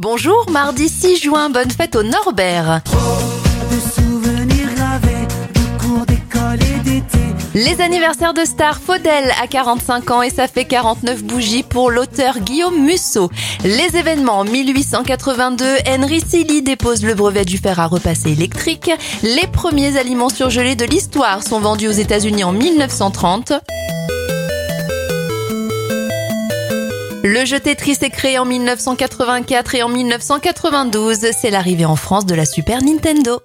Bonjour, mardi 6 juin, bonne fête au Norbert. Les anniversaires de stars, Faudel a 45 ans et ça fait 49 bougies pour l'auteur Guillaume Musso. Les événements, 1882, Henry Silly dépose le brevet du fer à repasser électrique. Les premiers aliments surgelés de l'histoire sont vendus aux États-Unis en 1930. Le jeu Tetris est créé en 1984 et en 1992, c'est l'arrivée en France de la Super Nintendo.